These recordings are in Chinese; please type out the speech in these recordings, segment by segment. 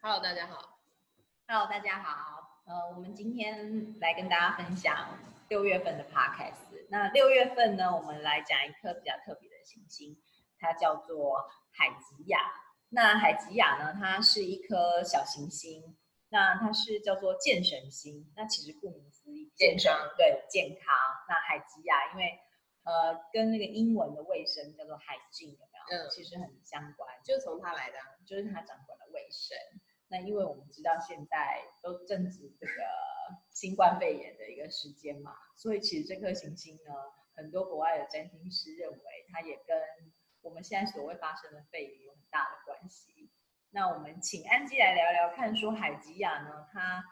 Hello，大家好。Hello，大家好。呃，我们今天来跟大家分享六月份的 Podcast。那六月份呢，我们来讲一颗比较特别的行星，它叫做海吉亚。那海吉亚呢，它是一颗小行星。那它是叫做健神星。那其实顾名思义，健康，对，健康。那海吉亚，因为呃，跟那个英文的卫生叫做海静，有没有？嗯，其实很相关，就是从它来的，就是它掌管了卫生。那因为我们知道现在都正值这个新冠肺炎的一个时间嘛，所以其实这颗行星呢，很多国外的占星师认为它也跟我们现在所谓发生的肺炎有很大的关系。那我们请安吉来聊聊看，说海吉亚呢，它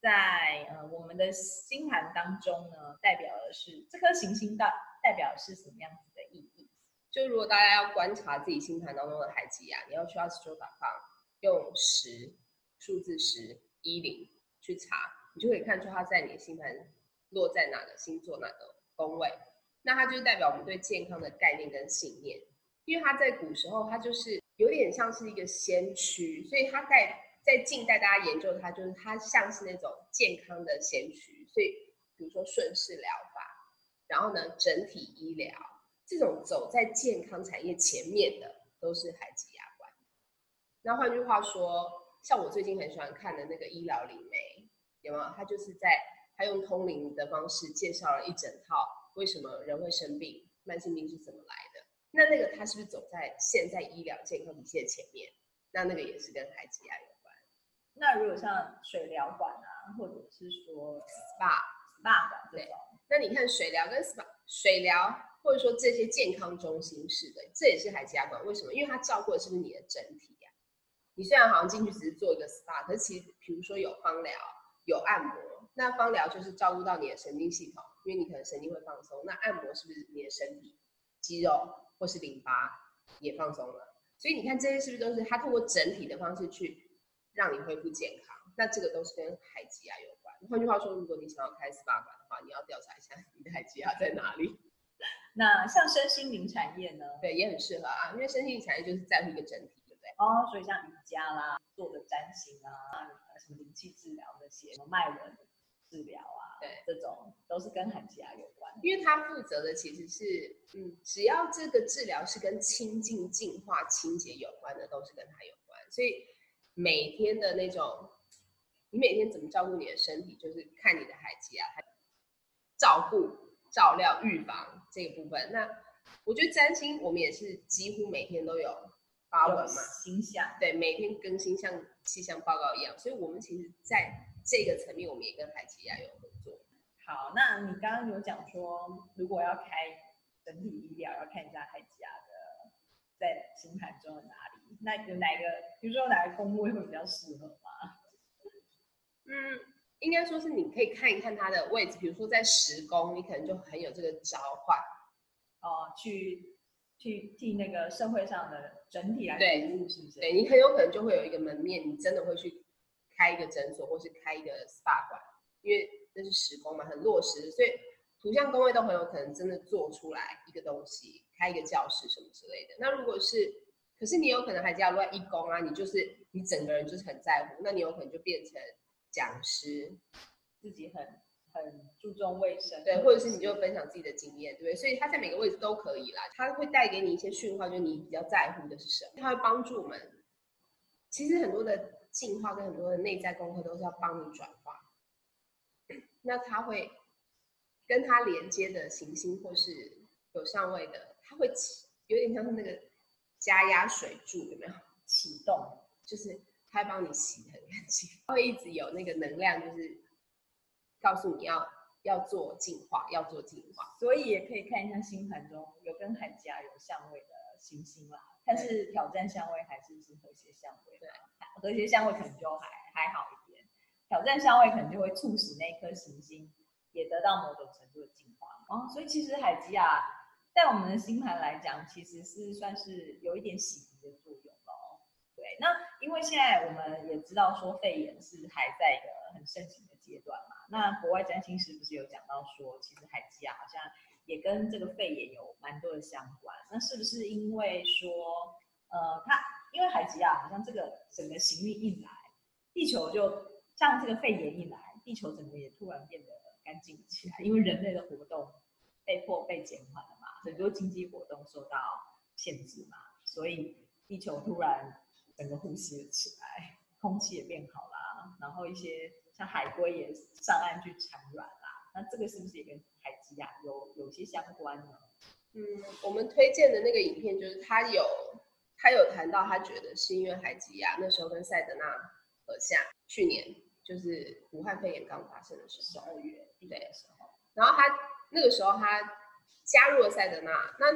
在呃我们的星盘当中呢，代表的是这颗行星代代表是什么样子的意义？就如果大家要观察自己星盘当中的海吉亚，你要去 Astro.com 用十。数字十一零去查，你就可以看出它在你的星盘落在哪个星座哪个宫位，那它就是代表我们对健康的概念跟信念。因为它在古时候，它就是有点像是一个先驱，所以它在在近代大家研究它，就是它像是那种健康的先驱。所以比如说顺势疗法，然后呢整体医疗这种走在健康产业前面的，都是海吉亚关。那换句话说。像我最近很喜欢看的那个医疗灵媒，有没有？他就是在他用通灵的方式介绍了一整套为什么人会生病，慢性病是怎么来的。那那个他是不是走在现在医疗健康体系的前面？那那个也是跟海吉亚有关。那如果像水疗馆啊，或者是说 SPA、SPA 馆这种，那你看水疗跟 SPA、水疗或者说这些健康中心式的，这也是海吉亚馆。为什么？因为它照顾的是不是你的整体？你虽然好像进去只是做一个 SPA，可是其实，比如说有芳疗、有按摩，那芳疗就是照顾到你的神经系统，因为你可能神经会放松。那按摩是不是你的身体肌肉或是淋巴也放松了？所以你看这些是不是都是它通过整体的方式去让你恢复健康？那这个都是跟海吉亚有关。换句话说，如果你想要开 SPA 馆的话，你要调查一下你的海吉亚在哪里。那像身心灵产业呢？对，也很适合啊，因为身心灵产业就是在乎一个整体。哦，所以像瑜伽啦，做的占星啊，什么灵气治疗那些，什么脉轮治疗啊，对，这种都是跟海吉亚有关。因为他负责的其实是，嗯，只要这个治疗是跟清净、净化、清洁有关的，都是跟他有关。所以每天的那种，你每天怎么照顾你的身体，就是看你的海吉亚，照顾、照料、预防这个部分。那我觉得占星，我们也是几乎每天都有。发文嘛，形象对，每天更新像气象报告一样，所以我们其实在这个层面，我们也跟海吉亚有合作。好，那你刚刚有讲说，如果要开整体医疗，要看一下海吉亚的在星盘中的哪里，那有哪个，比如说哪个宫位会比较适合吗？嗯，应该说是你可以看一看它的位置，比如说在十宫，你可能就很有这个召唤哦，去。去替那个社会上的整体来服务，是不是？对，你很有可能就会有一个门面，你真的会去开一个诊所，或是开一个 SPA 馆，因为那是时工嘛，很落实，所以图像工位都很有可能真的做出来一个东西，开一个教室什么之类的。那如果是，可是你有可能还加入义工啊，你就是你整个人就是很在乎，那你有可能就变成讲师，自己很。很注重卫生，对，或者是你就分享自己的经验，对不对？所以他在每个位置都可以啦，他会带给你一些讯号，就是你比较在乎的是什么，他会帮助我们。其实很多的进化跟很多的内在功课都是要帮你转化。那他会跟他连接的行星或是有上位的，他会起有点像是那个加压水柱，有没有启动？就是他会帮你洗很干净，它会一直有那个能量，就是。告诉你要要做进化，要做进化，所以也可以看一下星盘中有跟海吉亚有相位的行星啦。但是挑战相位还是是和谐相位，对，和谐相位可能就还还好一点，挑战相位可能就会促使那颗行星也得到某种程度的进化。哦，所以其实海吉亚在我们的星盘来讲，其实是算是有一点洗涤的作用哦。对，那因为现在我们也知道说肺炎是还在一个很盛行的阶段嘛。那国外占星师不是有讲到说，其实海吉亚好像也跟这个肺炎有蛮多的相关。那是不是因为说，呃，它因为海吉亚好像这个整个行运一来，地球就像这个肺炎一来，地球整个也突然变得干净起来，因为人类的活动被迫被减缓了嘛，很多经济活动受到限制嘛，所以地球突然整个呼吸了起来，空气也变好了啦，然后一些像海龟也上岸去产卵啦，那这个是不是也跟海吉亚有有些相关呢？嗯，我们推荐的那个影片就是他有他有谈到，他觉得是因为海吉亚那时候跟塞德纳河下，去年就是武汉肺炎刚发生的时候，十二月对的时候，然后他那个时候他加入了塞德纳，那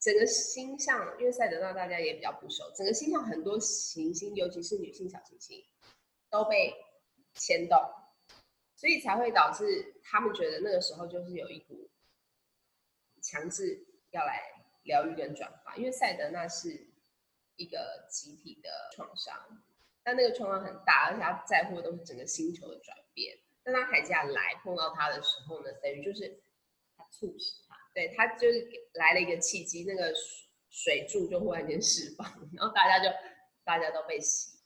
整个星象，因为赛德纳大家也比较不熟，整个星象很多行星，尤其是女性小行星都被牵动，所以才会导致他们觉得那个时候就是有一股。强制要来疗愈跟转化，因为赛德纳是一个集体的创伤，但那个创伤很大，而且他在乎的都是整个星球的转变。但当海吉亚来碰到他的时候呢，等于就是他促使他，对他就是来了一个契机，那个水柱就忽然间释放，然后大家就大家都被洗，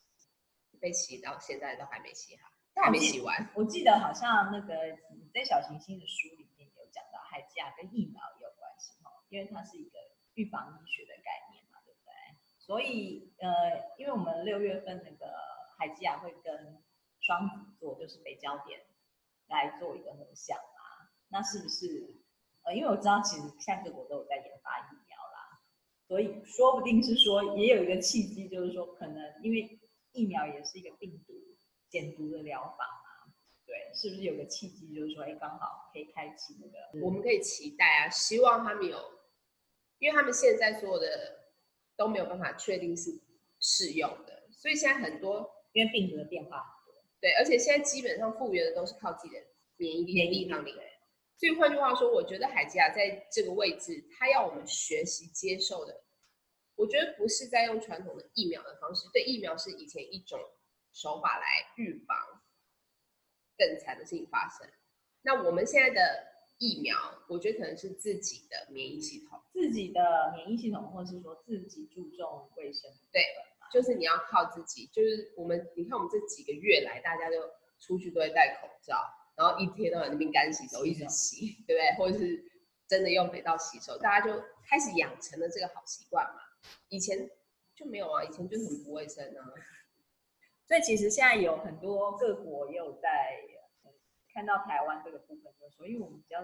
被洗到现在都还没洗好，还没洗完。我记得好像那个你在小行星的书里面有讲到海吉亚跟疫苗有关系。因为它是一个预防医学的概念嘛，对不对？所以呃，因为我们六月份那个海基亚会跟双子座，就是北焦点来做一个合相啊，那是不是？呃，因为我知道其实像各国都有在研发疫苗啦，所以说不定是说也有一个契机，就是说可能因为疫苗也是一个病毒减毒的疗法嘛，对，是不是有个契机，就是说哎，刚好可以开启那个，我们可以期待啊，希望他们有。因为他们现在所有的都没有办法确定是适用的，所以现在很多因为病毒的变化很多，对，而且现在基本上复原的都是靠自己的免疫力的抵抗力。所以换句话说，我觉得海吉亚在这个位置，他要我们学习接受的，我觉得不是在用传统的疫苗的方式，对，疫苗是以前一种手法来预防更惨的事情发生。那我们现在的。疫苗，我觉得可能是自己的免疫系统，自己的免疫系统，或者是说自己注重卫生，对，就是你要靠自己。就是我们，你看我们这几个月来，大家就出去都会戴口罩，然后一天都在那边干洗手，一直洗，对不对？或者是真的用肥皂洗手，大家就开始养成了这个好习惯嘛。以前就没有啊，以前就很不卫生啊。所以其实现在有很多各国也有在。看到台湾这个部分，就说，因为我们比较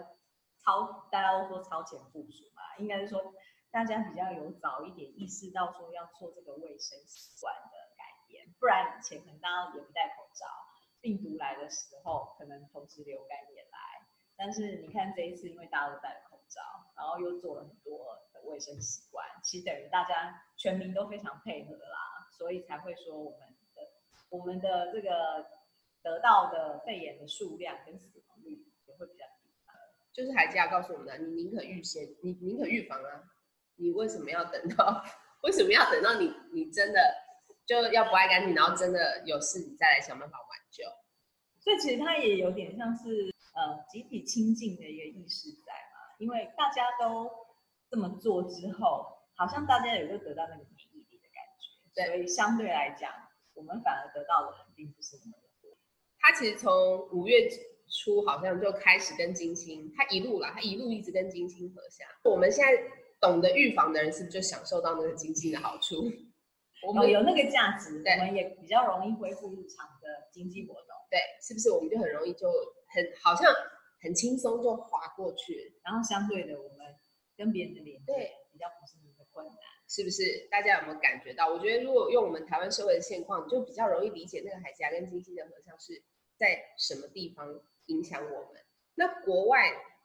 超，大家都说超前部署嘛，应该是说大家比较有早一点意识到说要做这个卫生习惯的改变，不然以前可能大家也不戴口罩，病毒来的时候可能同时流感也来，但是你看这一次，因为大家都戴了口罩，然后又做了很多的卫生习惯，其实等于大家全民都非常配合啦，所以才会说我们的我们的这个。得到的肺炎的数量跟死亡率也会比较低，就是海基亚告诉我们的，你宁可预先，你宁可预防啊，你为什么要等到？为什么要等到你你真的就要不爱干净，然后真的有事你再来想办法挽救？所以其实它也有点像是呃集体清净的一个意识在嘛，因为大家都这么做之后，好像大家也会得到那个免疫力的感觉，对，所以相对来讲，我们反而得到的并不是那么。他其实从五月初好像就开始跟金星，他一路啦，他一路一直跟金星合相。我们现在懂得预防的人，是不是就享受到那个金星的好处？我们有那个价值，对我们也比较容易恢复日常的经济活动。对，是不是我们就很容易就很好像很轻松就滑过去？然后相对的，我们跟别人的连接比较不是那么困难，是不是？大家有没有感觉到？我觉得如果用我们台湾社会的现况，就比较容易理解那个海峡跟金星的合相是。在什么地方影响我们？那国外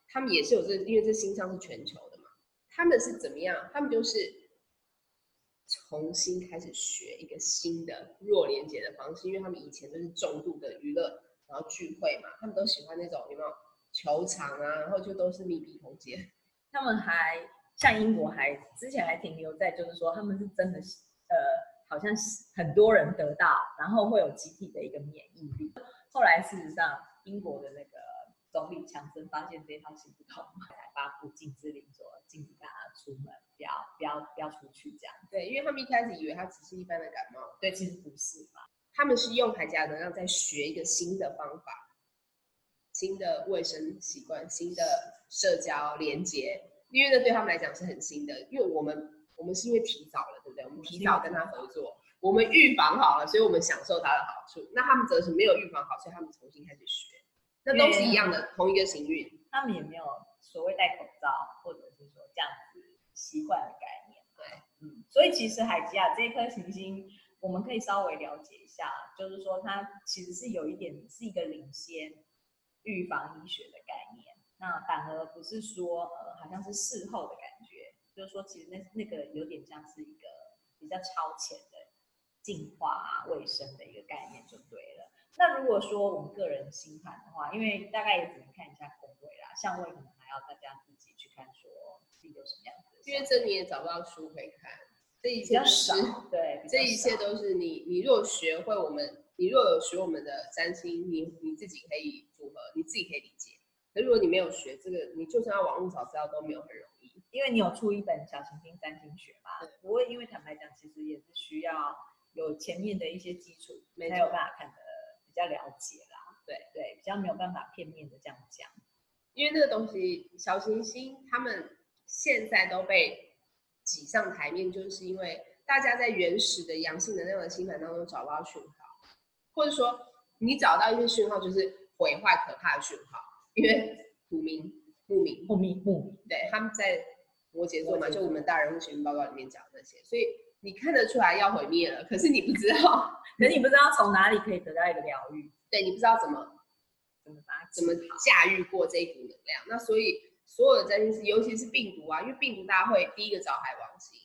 他们也是有这，因为这星象是全球的嘛。他们是怎么样？他们就是重新开始学一个新的弱连接的方式，因为他们以前都是重度的娱乐，然后聚会嘛，他们都喜欢那种有没有球场啊，然后就都是密闭空间。他们还像英国还之前还停留在就是说他们是真的呃，好像是很多人得到，然后会有集体的一个免疫力。后来，事实上，英国的那个总理强森发现这一套行不通，才发布禁止令，说禁止大家出门，不要不要不要出去这样。对，因为他们一开始以为他只是一般的感冒，对，其实不是嘛。他们是用海吉亚能量在学一个新的方法，新的卫生习惯，新的社交连接，因为那对他们来讲是很新的。因为我们我们是因为提早了，对不对？我们提早跟他合作，我们预防好了，所以我们享受他的好处。那他们则是没有预防好，所以他们重新开始学。那都是一样的，同一个行运，他们也没有所谓戴口罩，或者是说这样子习惯的概念。对，嗯，所以其实海吉亚这一颗行星。我们可以稍微了解一下，就是说它其实是有一点是一个领先预防医学的概念，那反而不是说呃好像是事后的感觉，就是说其实那那个有点像是一个比较超前的净化啊卫生的一个概念就对了。那如果说我们个人星盘的话，因为大概也只能看一下宫位啦，相位可能还要大家自己去看说自己有什么样子的，因为这你也找不到书可以看。这一切少，对，这一切都是你。你若学会我们，你若有学我们的占星，你你自己可以组合，你自己可以理解。可如果你没有学这个，你就算要网络找资料都没有很容易。因为你有出一本小行星占星学嘛，不会。因为坦白讲，其实也是需要有前面的一些基础，才有办法看得比较了解啦。对对，比较没有办法片面的这样讲。因为那个东西，小行星他们现在都被。挤上台面，就是因为大家在原始的阳性能量的星盘当中找不到讯号，或者说你找到一些讯号，就是毁坏可怕的讯号。因为土明、木明、木明、木明，对，他们在摩羯座嘛，就我们大人物行运报告里面讲的那些，所以你看得出来要毁灭了，可是你不知道，可是你不知道从哪里可以得到一个疗愈，对，你不知道怎么怎么把怎么驾驭过这一股能量，那所以。所有的占星师，尤其是病毒啊，因为病毒大家会第一个找海王星，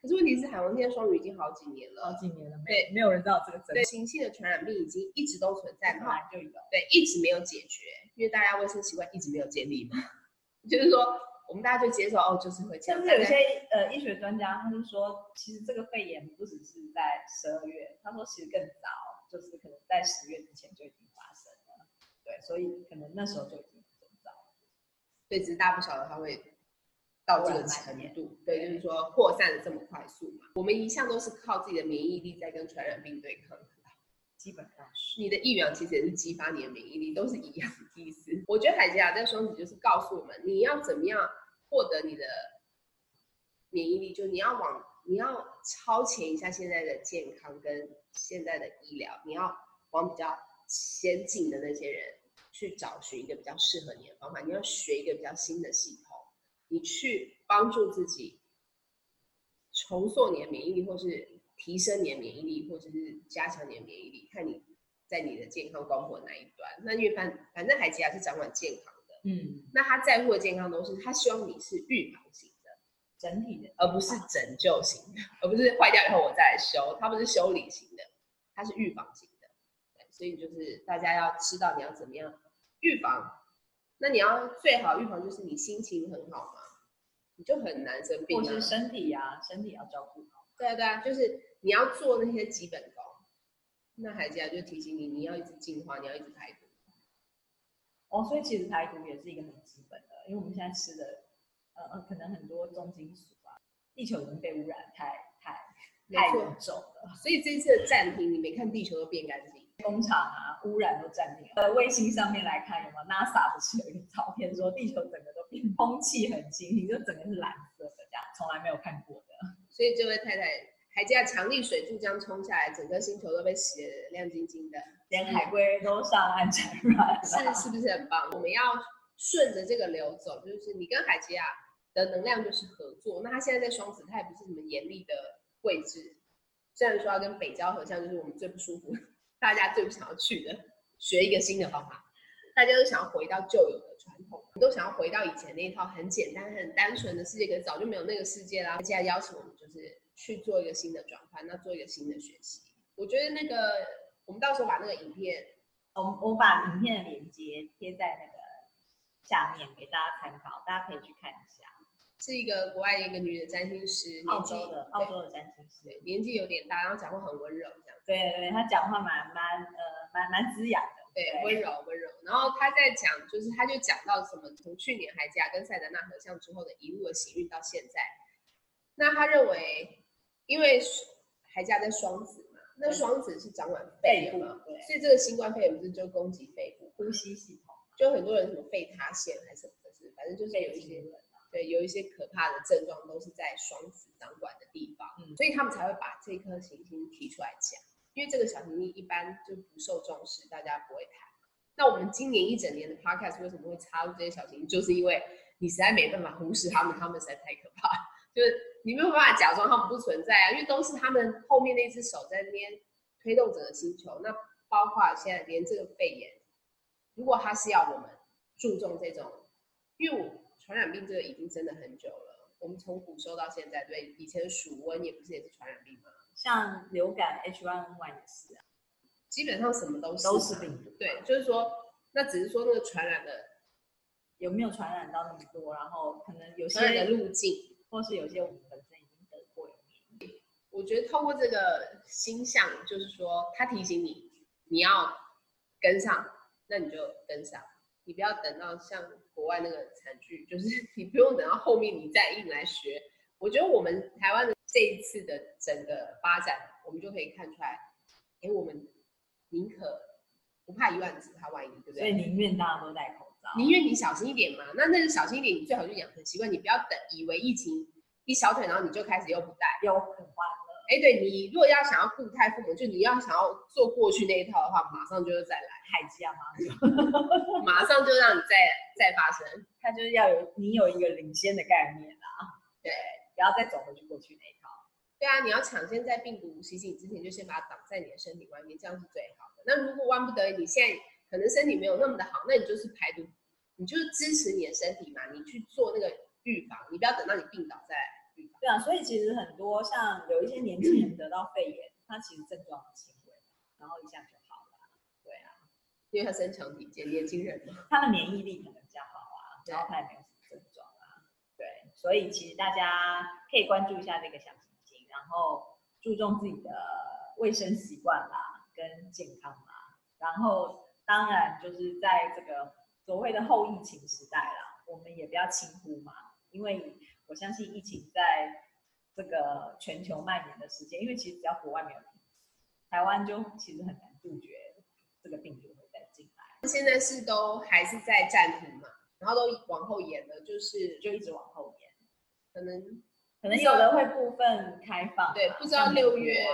可是问题是海王星在双鱼已经好几年了，好几年了，对，没有人知道这个真。对，行星的传染病已经一直都存在嘛，就有，对，一直没有解决，因为大家卫生习惯一直没有建立嘛，就是说我们大家就接受哦，就是会这样。甚至有些呃医学专家，他就说，其实这个肺炎不只是在十二月，他说其实更早，就是可能在十月之前就已经发生了，对，所以可能那时候就已经。所以只是大家不晓得它会到这个程度，对，就是说扩散的这么快速嘛。我们一向都是靠自己的免疫力在跟传染病对抗，基本上是。你的疫苗其实也是激发你的免疫力，都是一样的意思。我觉得海吉亚在双子就是告诉我们，你要怎么样获得你的免疫力，就你要往你要超前一下现在的健康跟现在的医疗，你要往比较先进的那些人。去找寻一个比较适合你的方法，你要学一个比较新的系统，你去帮助自己重塑你的免疫力，或是提升你的免疫力，或者是加强你的免疫力，看你在你的健康光谱哪一端。那因为反反正海吉亚是掌管健康的，嗯，那他在乎的健康都是他希望你是预防型的，整体的，而不是拯救型的，而不是坏掉以后我再来修，他不是修理型的，他是预防型的。对，所以就是大家要知道你要怎么样。预防，那你要最好预防就是你心情很好嘛，你就很难生病。或是身体呀、啊，身体要照顾好。对啊对啊，就是你要做那些基本功。那海吉啊就提醒你，你要一直进化，你要一直排毒。哦，所以其实排毒也是一个很基本的，因为我们现在吃的，呃呃，可能很多重金属啊，地球已经被污染太太太严重了。所以这次的暂停，你没看地球都变干净。工厂啊，污染都占领了。呃，卫星上面来看，有没有 NASA 不是有一个照片，说地球整个都变空气很清新，就整个是蓝色的，这样从来没有看过的。所以这位太太，海吉亚强力水柱这样冲下来，整个星球都被洗得亮晶晶的，连海龟都上岸产卵，是是不是很棒？我们要顺着这个流走，就是你跟海吉亚的能量就是合作。那他现在在双子，他也不是什么严厉的位置，虽然说要跟北交合相，就是我们最不舒服。大家最不想要去的，学一个新的方法。大家都想要回到旧有的传统，都想要回到以前那一套很简单、很单纯的世界。可是早就没有那个世界啦。现在邀请我们，就是去做一个新的转换，那做一个新的学习。我觉得那个，我们到时候把那个影片，我我把影片的链接贴在那个下面给大家参考，大家可以去看一下。是一个国外一个女的占星师，澳洲的澳洲的占星师，年纪有点大，然后讲话很温柔，这样。对对，她讲话蛮蛮呃蛮蛮滋养的，对，温柔温柔。然后她在讲，就是她就讲到什么，从去年海吉亚跟塞德纳合相之后的一路的行运到现在。那他认为，因为海吉亚在双子嘛，那双子是掌管肺部，对，所以这个新冠肺炎不是就攻击肺部、呼吸系统，就很多人什么肺塌陷还是什么的，是反正就是有一些人，对，有一些可怕的症状都是在双子掌管的地方，嗯，所以他们才会把这颗行星提出来讲，因为这个小行星一般就不受重视，大家不会谈。那我们今年一整年的 podcast 为什么会插入这些小行星，就是因为你实在没办法忽视他们，他们实在太可怕，就是。你没有办法假装他们不存在啊，因为都是他们后面那只手在那边推动整个星球。那包括现在连这个肺炎，如果他是要我们注重这种，因为我传染病这个已经真的很久了，我们从古时候到现在，对，以前鼠瘟也不是也是传染病吗？像流感 H1N1 也是啊，基本上什么都是都是病毒。对，就是说，那只是说那个传染的有没有传染到那么多，然后可能有些的路径。或是有些我们本身已经得过了，我觉得透过这个星象，就是说他提醒你，你要跟上，那你就跟上，你不要等到像国外那个惨剧，就是你不用等到后面你再硬来学。我觉得我们台湾的这一次的整个发展，我们就可以看出来，哎，我们宁可不怕一万，只怕万一，对不对？所以宁愿大家都戴口罩。宁愿你小心一点嘛，那那个小心一点，你最好就养成习惯，你不要等以为疫情一小腿，然后你就开始又不戴，又很欢乐。哎，对，你如果要想要固态父母，就你要想要做过去那一套的话，马上就是再来，海基亚马 马上就让你再再发生，它就是要有你有一个领先的概念啊，对，不要再走回去过去那一套。对啊，你要抢先在病毒袭击你之前，就先把它挡在你的身体外面，这样是最好的。那如果万不得已，你现在可能身体没有那么的好，那你就是排毒。你就是支持你的身体嘛，你去做那个预防，你不要等到你病倒再来预防。对啊，所以其实很多像有一些年轻人得到肺炎，他其实症状很轻微，然后一下就好了。对啊，因为他身强体健，年轻人嘛，他的免疫力可能比较好啊，然后他也没有什么症状啊。对，所以其实大家可以关注一下这个小行星，然后注重自己的卫生习惯啦，跟健康啦，然后当然就是在这个。所谓的后疫情时代啦，我们也不要轻忽嘛，因为我相信疫情在这个全球蔓延的时间，因为其实只要国外没有停，台湾就其实很难杜绝这个病毒会再进来。现在是都还是在暂停嘛，然后都往后延了，就是就一直往后延，可能可能有的会部分开放，对，不知道六月，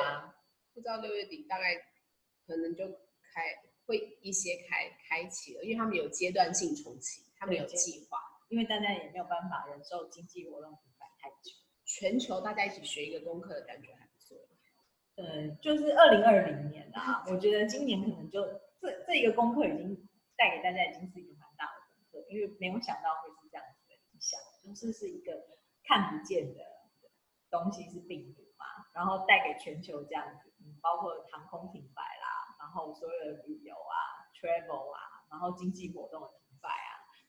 不知道六月底大概可能就开。会一些开开启了，因为他们有阶段性重启，他们有计划，因为大家也没有办法忍受经济活动停摆太久。全球大家一起学一个功课的感觉还不错。嗯，就是二零二零年啊，我觉得今年可能就这这一个功课已经带给大家已经是一个蛮大的功课，因为没有想到会是这样子的影响，就是是一个看不见的东西是病毒嘛，然后带给全球这样子，嗯，包括航空停摆啦。然后所有的旅游啊、travel 啊，然后经济活动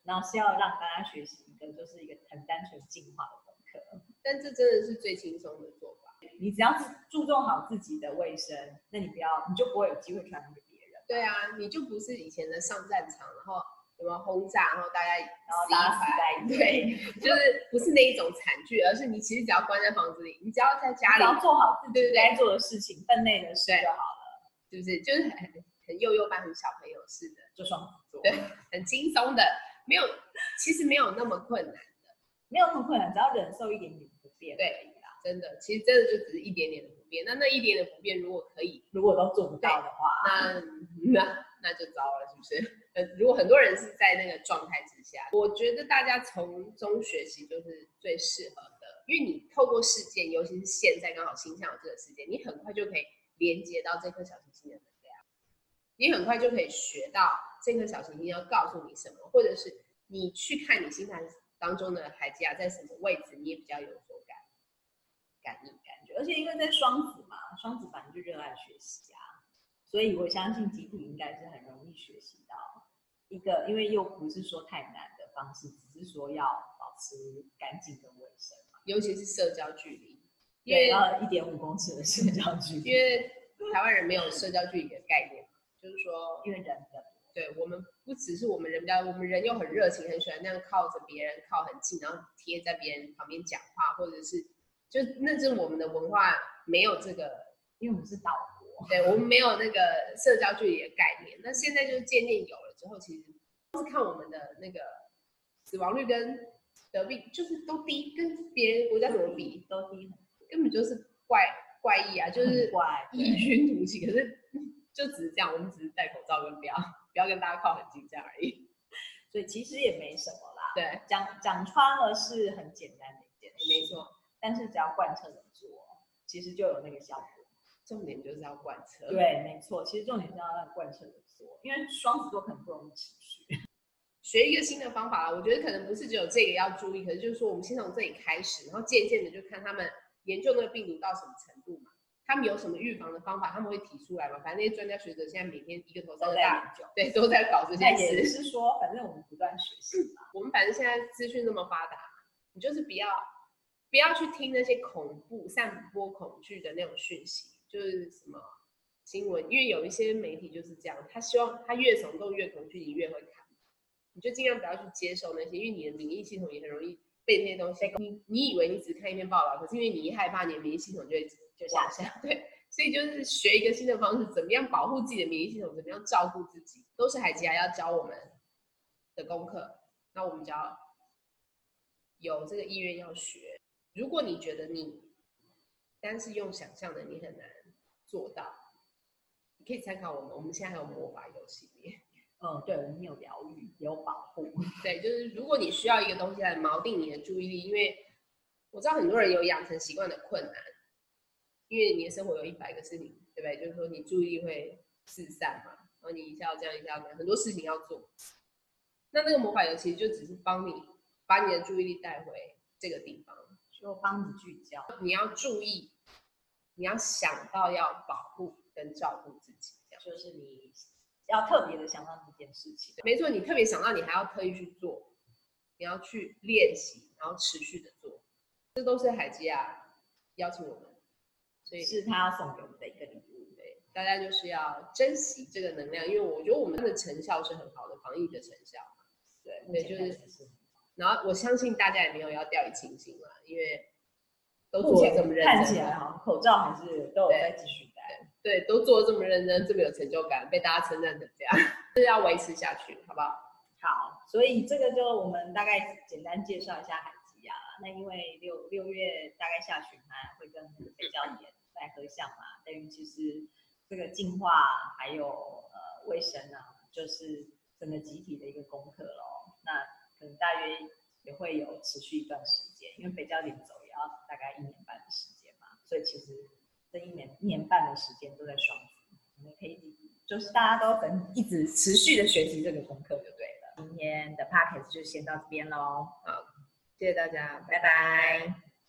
然后是要让大家学习一个，就是一个很单纯进化的功课。但这真的是最轻松的做法。你只要是注重好自己的卫生，那你不要，你就不会有机会传染给别人。对啊，你就不是以前的上战场，然后什么轰炸，然后大家然后打死在一起。对，就是不是那一种惨剧，而是你其实只要关在房子里，你只要在家里，只要做好自己该做的事情，分内的事就好了。是不是就是很很幼幼班，很小朋友似的，做双子座，对，很轻松的，没有，其实没有那么困难的，没有那么困难，只要忍受一点点不便，对啦，真的，其实真的就只是一点点的不便。那那一点点不便，如果可以，如果都做不到的话，那 那那就糟了，是不是？呃，如果很多人是在那个状态之下，我觉得大家从中学习就是最适合的，因为你透过事件，尤其是现在刚好星象有这个事件，你很快就可以。连接到这颗小行星的你很快就可以学到这颗小行星要告诉你什么，或者是你去看你星盘当中的海吉亚在什么位置，你也比较有所感感应感觉。而且因为在双子嘛，双子反正就热爱学习啊，所以我相信集体应该是很容易学习到一个，因为又不是说太难的方式，只是说要保持干净跟卫生嘛，尤其是社交距离。因为要一点五公尺的社交距离，因为台湾人没有社交距离的概念，就是说，因为人比较多，对，我们不只是我们人比较，我们人又很热情，很喜欢那样靠着别人靠很近，然后贴在别人旁边讲话，或者是就那是我们的文化没有这个，因为我们是岛国，对，我们没有那个社交距离的概念。那现在就是渐渐有了之后，其实是看我们的那个死亡率跟得病就是都低，跟别人国家怎么比都低，根本就是怪怪异啊，就是怪异军突起。可是就只是这样，我们只是戴口罩跟不要不要跟大家靠很近这样而已。所以其实也没什么啦。对，讲讲穿了是很简单的一件事，没错。但是只要贯彻的做，其实就有那个效果。重点就是要贯彻。对，没错。其实重点是要让贯彻的做，因为双子座可能不容易持续。学一个新的方法，我觉得可能不是只有这个要注意，可是就是说，我们先从这里开始，然后渐渐的就看他们研究那个病毒到什么程度嘛，他们有什么预防的方法，他们会提出来嘛。反正那些专家学者现在每天一个头三个大，都在研究，对，都在搞这件事。也是说，反正我们不断学习嘛。我们反正现在资讯那么发达，你就是不要。不要去听那些恐怖、散播恐惧的那种讯息，就是什么新闻，因为有一些媒体就是这样，他希望他越耸动、越恐惧，你越会看，你就尽量不要去接受那些，因为你的免疫系统也很容易被那些东西。你你以为你只看一篇报道，可是因为你一害怕，你的免疫系统就会就下降。对，所以就是学一个新的方式，怎么样保护自己的免疫系统，怎么样照顾自己，都是海吉亚要教我们的功课。那我们只要有这个意愿要学。如果你觉得你单是用想象的，你很难做到，你可以参考我们。我们现在还有魔法游戏里面，嗯，对，我们有疗愈，有保护。对，就是如果你需要一个东西来锚定你的注意力，因为我知道很多人有养成习惯的困难，因为你的生活有一百个事情，对不对？就是说你注意力会四散嘛，然后你一下要这样，一下要这样，很多事情要做。那那个魔法游戏就只是帮你把你的注意力带回这个地方。就帮你聚焦，你要注意，你要想到要保护跟照顾自己，这样就是你要特别的想到这件事情。没错，你特别想到，你还要特意去做，你要去练习，然后持续的做，这都是海基亚邀请我们，所以是他要送给我们的一个礼物。对，大家就是要珍惜这个能量，因为我觉得我们的成效是很好的，防疫的成效。对，对，就是。然后我相信大家也没有要掉以轻心了，因为都做这么认真，看起来哈，口罩还是都有在继续戴，对，都做的这么认真，这么有成就感，被大家称赞成这样，是要维持下去，好不好？好，所以这个就我们大概简单介绍一下海吉亚。那因为六六月大概下旬还会跟北交点来合相嘛，等于其实这个净化还有呃卫生啊，就是整个集体的一个功课咯。那可能大约也会有持续一段时间，因为北交点走也要大概一年半的时间嘛，所以其实这一年一年半的时间都在双子，我们可以就是大家都很一直持续的学习这个功课就对了。今天的 podcast 就先到这边喽，好，谢谢大家，拜拜。